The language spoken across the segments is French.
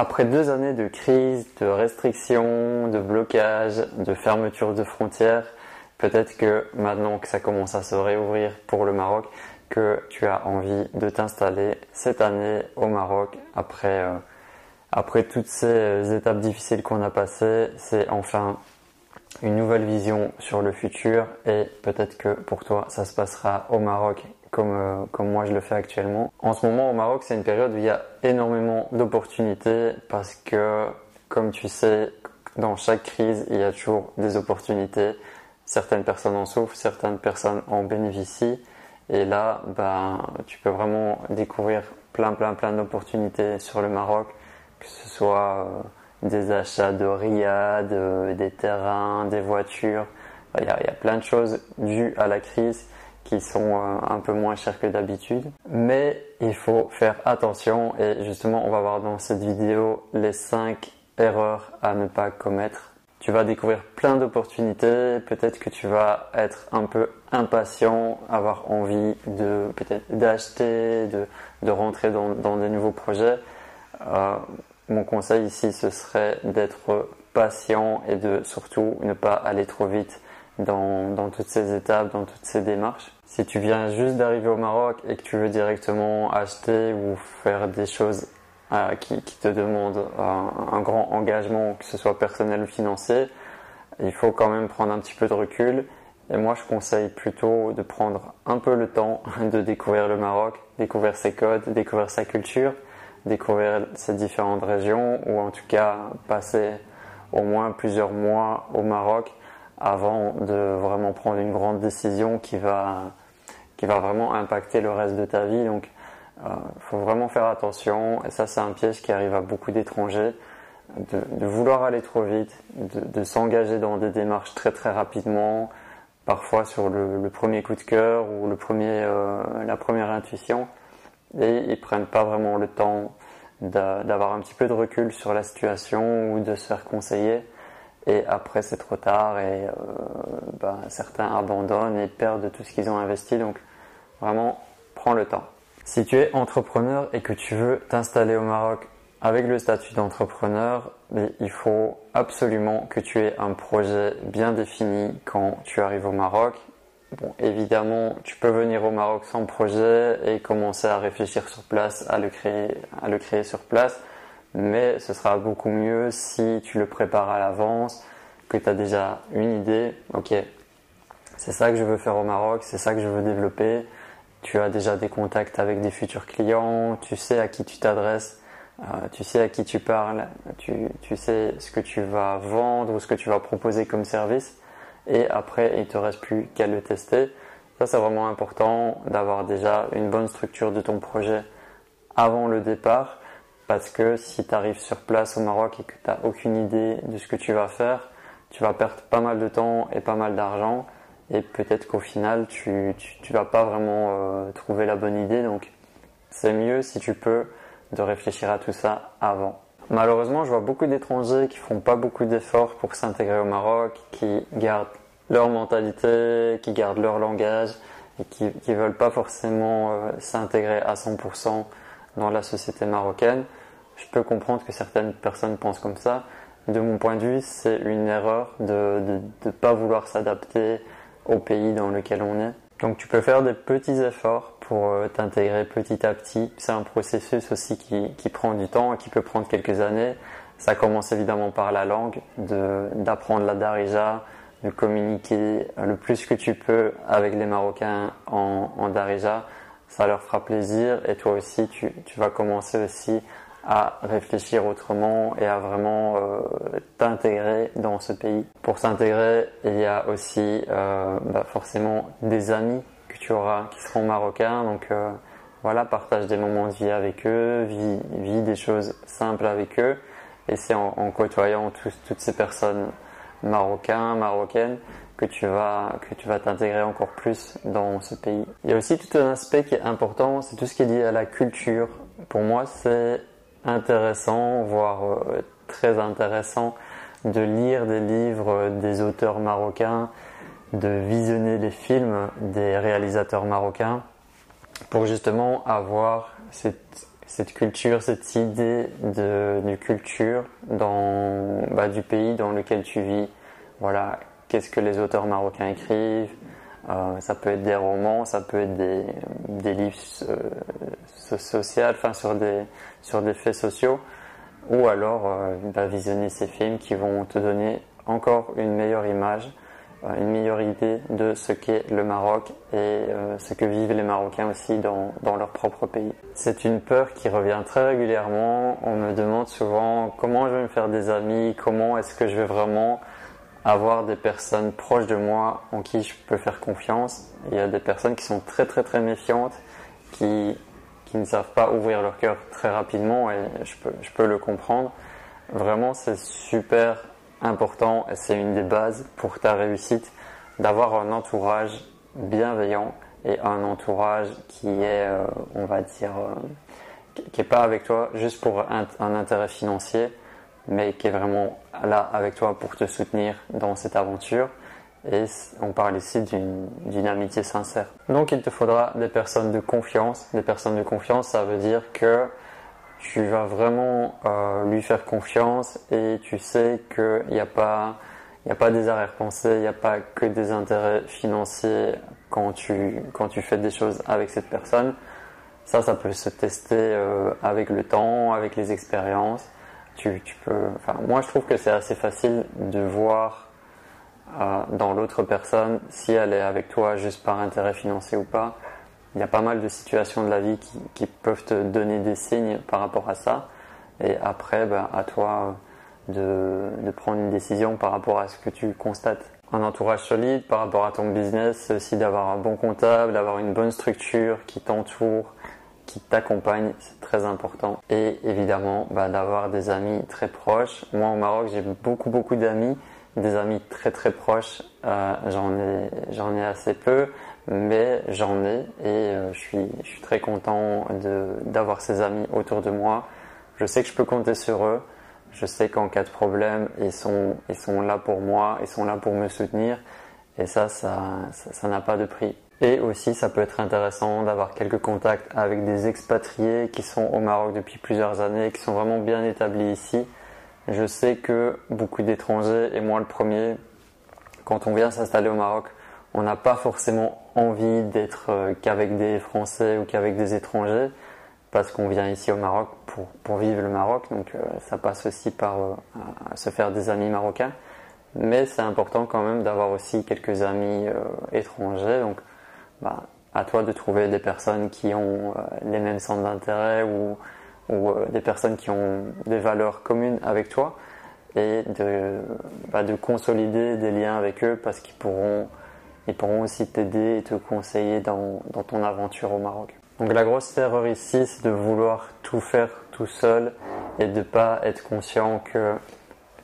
Après deux années de crise, de restrictions, de blocage, de fermeture de frontières, peut-être que maintenant que ça commence à se réouvrir pour le Maroc, que tu as envie de t'installer cette année au Maroc après, euh, après toutes ces étapes difficiles qu'on a passées. C'est enfin une nouvelle vision sur le futur et peut-être que pour toi ça se passera au Maroc comme, euh, comme moi je le fais actuellement. En ce moment au Maroc c'est une période où il y a énormément d'opportunités parce que comme tu sais dans chaque crise il y a toujours des opportunités. Certaines personnes en souffrent, certaines personnes en bénéficient et là ben, tu peux vraiment découvrir plein plein plein d'opportunités sur le Maroc que ce soit euh, des achats de riad, euh, des terrains, des voitures. Il y, a, plein de choses dues à la crise qui sont euh, un peu moins chères que d'habitude. Mais il faut faire attention et justement on va voir dans cette vidéo les 5 erreurs à ne pas commettre. Tu vas découvrir plein d'opportunités, peut-être que tu vas être un peu impatient, avoir envie de peut-être d'acheter, de, de rentrer dans, dans des nouveaux projets. Euh, mon conseil ici, ce serait d'être patient et de surtout ne pas aller trop vite dans, toutes ces étapes, dans toutes ces démarches. Si tu viens juste d'arriver au Maroc et que tu veux directement acheter ou faire des choses euh, qui, te demandent un, un, grand engagement, que ce soit personnel ou financier, il faut quand même prendre un petit peu de recul. Et moi, je conseille plutôt de prendre un peu le temps de découvrir le Maroc, découvrir ses codes, découvrir sa culture découvrir ces différentes régions ou en tout cas passer au moins plusieurs mois au Maroc avant de vraiment prendre une grande décision qui va, qui va vraiment impacter le reste de ta vie. Donc, il euh, faut vraiment faire attention. Et ça, c'est un piège qui arrive à beaucoup d'étrangers. De, vouloir aller trop vite, de, s'engager dans des démarches très très rapidement, parfois sur le, premier coup de cœur ou le premier, euh, la première intuition et ils prennent pas vraiment le temps d'avoir un petit peu de recul sur la situation ou de se faire conseiller. Et après, c'est trop tard et euh, ben, certains abandonnent et perdent tout ce qu'ils ont investi. Donc, vraiment, prends le temps. Si tu es entrepreneur et que tu veux t'installer au Maroc avec le statut d'entrepreneur, il faut absolument que tu aies un projet bien défini quand tu arrives au Maroc Bon, évidemment, tu peux venir au Maroc sans projet et commencer à réfléchir sur place, à le créer, à le créer sur place. Mais ce sera beaucoup mieux si tu le prépares à l'avance, que tu as déjà une idée. Ok, c'est ça que je veux faire au Maroc, c'est ça que je veux développer. Tu as déjà des contacts avec des futurs clients, tu sais à qui tu t'adresses, euh, tu sais à qui tu parles, tu, tu sais ce que tu vas vendre ou ce que tu vas proposer comme service et après il te reste plus qu'à le tester. Ça c'est vraiment important d'avoir déjà une bonne structure de ton projet avant le départ parce que si tu arrives sur place au Maroc et que tu n'as aucune idée de ce que tu vas faire, tu vas perdre pas mal de temps et pas mal d'argent et peut-être qu'au final tu, tu, vas pas vraiment euh, trouver la bonne idée donc c'est mieux si tu peux de réfléchir à tout ça avant. Malheureusement, je vois beaucoup d'étrangers qui font pas beaucoup d'efforts pour s'intégrer au Maroc, qui gardent leur mentalité, qui gardent leur langage et qui, qui veulent pas forcément euh, s'intégrer à 100% dans la société marocaine. Je peux comprendre que certaines personnes pensent comme ça. De mon point de vue, c'est une erreur de ne pas vouloir s'adapter au pays dans lequel on est. Donc tu peux faire des petits efforts pour euh, t'intégrer petit à petit. C'est un processus aussi qui, qui, prend du temps et qui peut prendre quelques années. Ça commence évidemment par la langue, d'apprendre la darija, de communiquer le plus que tu peux avec les Marocains en, en darija. Ça leur fera plaisir et toi aussi tu, tu vas commencer aussi à réfléchir autrement et à vraiment euh, t'intégrer dans ce pays. Pour s'intégrer, il y a aussi euh, bah forcément des amis que tu auras qui seront marocains. Donc euh, voilà, partage des moments de vie avec eux, vis, des choses simples avec eux. Et c'est en, côtoyant toutes ces personnes marocains, marocaines, que tu vas que tu vas t'intégrer encore plus dans ce pays. Il y a aussi tout un aspect qui est important, c'est tout ce qui est lié à la culture. Pour moi, c'est intéressant, voire euh, très intéressant, de lire des livres des auteurs marocains, de visionner les films des réalisateurs marocains, pour justement avoir cette cette culture, cette idée de, culture dans, bah, du pays dans lequel tu vis. Voilà, qu'est-ce que les auteurs marocains écrivent. Euh, ça peut être des romans, ça peut être des, livres euh, sociaux, enfin sur des, sur des faits sociaux, ou alors euh, bah, visionner ces films qui vont te donner encore une meilleure image euh, une meilleure idée de ce qu'est le Maroc et ce que vivent les Marocains aussi dans, dans leur propre pays. C'est une peur qui revient très régulièrement. On me demande souvent comment je vais me faire des amis, comment est-ce que je vais vraiment avoir des personnes proches de moi en qui je peux faire confiance. Il y a des personnes qui sont très très très méfiantes, qui, qui ne savent pas ouvrir leur cœur très rapidement et je peux, je peux le comprendre. Vraiment, c'est super important et c'est une des bases pour ta réussite d'avoir un entourage bienveillant et un entourage qui est, euh, on va dire, euh, qui est pas avec toi juste pour un, intérêt financier, mais qui est vraiment là avec toi pour te soutenir dans cette aventure. Et on parle ici d'une amitié sincère. Donc il te faudra des personnes de confiance. Des personnes de confiance, ça veut dire que tu vas vraiment euh, lui faire confiance et tu sais qu'il n'y a pas il a pas des arrière-pensées, il n'y a pas que des intérêts financiers quand tu, quand tu fais des choses avec cette personne. Ça, ça peut se tester euh, avec le temps, avec les expériences. Moi, je trouve que c'est assez facile de voir euh, dans l'autre personne si elle est avec toi juste par intérêt financier ou pas il y a pas mal de situations de la vie qui, peuvent te donner des signes par rapport à ça. Et après, ben, à toi de, prendre une décision par rapport à ce que tu constates. Un entourage solide par rapport à ton business, aussi d'avoir un bon comptable, d'avoir une bonne structure qui t'entoure, qui t'accompagne, c'est très important. Et évidemment, ben, d'avoir des amis très proches. Moi, au Maroc, j'ai beaucoup, beaucoup d'amis, des amis très, très proches. Euh, j'en ai, j'en ai assez peu mais j'en ai et euh, je, suis, je suis très content d'avoir ces amis autour de moi. Je sais que je peux compter sur eux. Je sais qu'en cas de problème, ils sont, ils sont là pour moi, ils sont là pour me soutenir. Et ça, ça, ça n'a pas de prix. Et aussi, ça peut être intéressant d'avoir quelques contacts avec des expatriés qui sont au Maroc depuis plusieurs années, qui sont vraiment bien établis ici. Je sais que beaucoup d'étrangers, et moi le premier, quand on vient s'installer au Maroc, on n'a pas forcément envie d'être euh, qu'avec des Français ou qu'avec des étrangers, parce qu'on vient ici au Maroc pour, pour vivre le Maroc, donc euh, ça passe aussi par euh, se faire des amis marocains. Mais c'est important quand même d'avoir aussi quelques amis étrangers, donc bah, à toi de trouver des personnes qui ont les mêmes centres d'intérêt ou, ou des personnes qui ont des valeurs communes avec toi et de, bah, de consolider des liens avec eux parce qu'ils pourront ils pourront aussi t'aider et te conseiller dans, ton aventure au Maroc. Donc la grosse erreur ici, c'est de vouloir tout faire tout seul et de ne pas être conscient que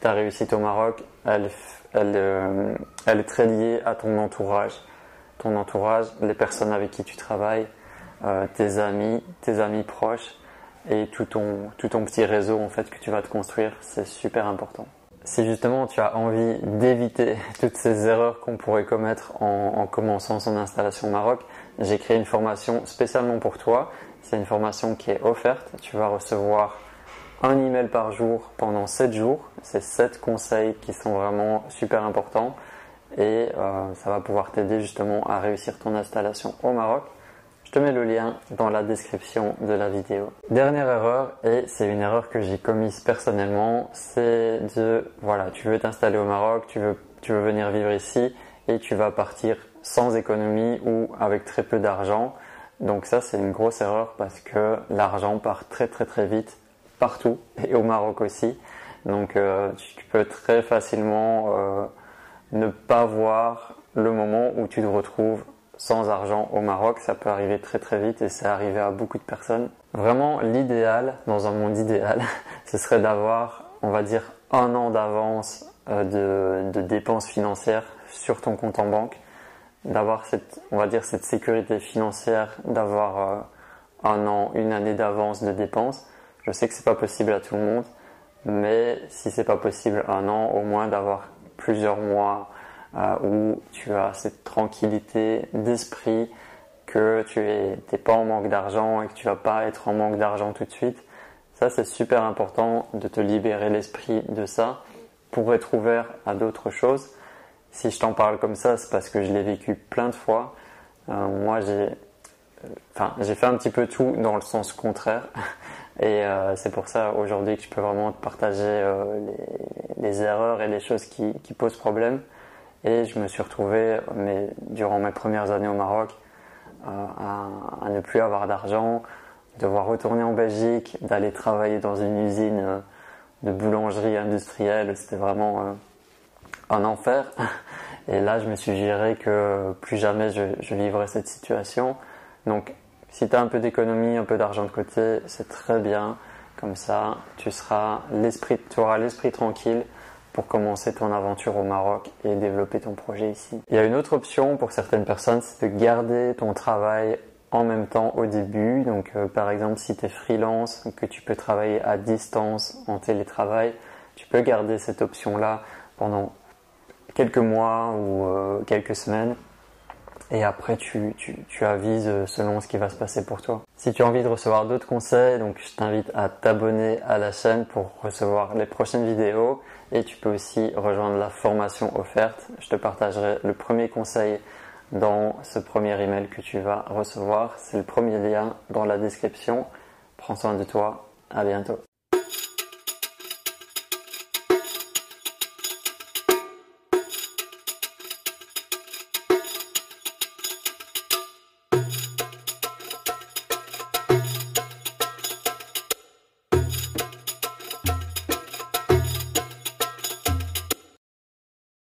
ta réussite au Maroc, elle, euh, elle est très liée à ton entourage. Ton entourage, les personnes avec qui tu travailles, euh, tes amis, tes amis proches et tout ton, tout ton petit réseau en fait que tu vas te construire, c'est super important si justement tu as envie d'éviter toutes ces erreurs qu'on pourrait commettre en, commençant son installation au Maroc, j'ai créé une formation spécialement pour toi. C'est une formation qui est offerte. Tu vas recevoir un email par jour pendant 7 jours. C'est 7 conseils qui sont vraiment super importants et euh, ça va pouvoir t'aider justement à réussir ton installation au Maroc. Je te mets le lien dans la description de la vidéo. Dernière erreur, et c'est une erreur que j'ai commise personnellement, c'est de, voilà, tu veux t'installer au Maroc, tu veux, tu venir vivre ici, et tu vas partir sans économie ou avec très peu d'argent. Donc ça, c'est une grosse erreur parce que l'argent part très très très vite partout, et au Maroc aussi. Donc euh, tu peux très facilement euh, ne pas voir le moment où tu te retrouves sans argent au Maroc, ça peut arriver très très vite et c'est arrivé à beaucoup de personnes. Vraiment, l'idéal, dans un monde idéal, ce serait d'avoir, on va dire, un an d'avance euh, de, dépenses financières sur ton compte en banque, d'avoir cette, on va dire, cette sécurité financière, d'avoir euh, un an, une année d'avance de dépenses. Je sais que c'est pas possible à tout le monde, mais si c'est pas possible un an, au moins d'avoir plusieurs mois euh, où tu as cette tranquillité d'esprit que tu n'es pas en manque d'argent et que tu vas pas être en manque d'argent tout de suite. Ça, c'est super important de te libérer l'esprit de ça pour être ouvert à d'autres choses. Si je t'en parle comme ça, c'est parce que je l'ai vécu plein de fois. Euh, moi, j'ai, enfin, j'ai fait un petit peu tout dans le sens contraire. Et euh, c'est pour ça aujourd'hui que je peux vraiment te partager euh, les, erreurs et les choses qui, posent problème. Et je me suis retrouvé, mais, durant mes premières années au Maroc, à, à, ne plus avoir d'argent, devoir retourner en Belgique, d'aller travailler dans une usine de boulangerie industrielle. C'était vraiment un enfer. Et là, je me suis géré que plus jamais je, je vivrai cette situation. Donc, si tu as un peu d'économie, un peu d'argent de côté, c'est très bien. Comme ça, tu seras l'esprit, auras l'esprit tranquille pour commencer ton aventure au Maroc et développer ton projet ici. Il y a une autre option pour certaines personnes, c'est de garder ton travail en même temps au début. Donc, euh, par exemple, si tu es freelance, que tu peux travailler à distance en télétravail, tu peux garder cette option-là pendant quelques mois ou euh, quelques semaines. Et après, tu, tu, tu, avises selon ce qui va se passer pour toi. Si tu as envie de recevoir d'autres conseils, donc je t'invite à t'abonner à la chaîne pour recevoir les prochaines vidéos. Et tu peux aussi rejoindre la formation offerte. Je te partagerai le premier conseil dans ce premier email que tu vas recevoir. C'est le premier lien dans la description. Prends soin de toi. À bientôt.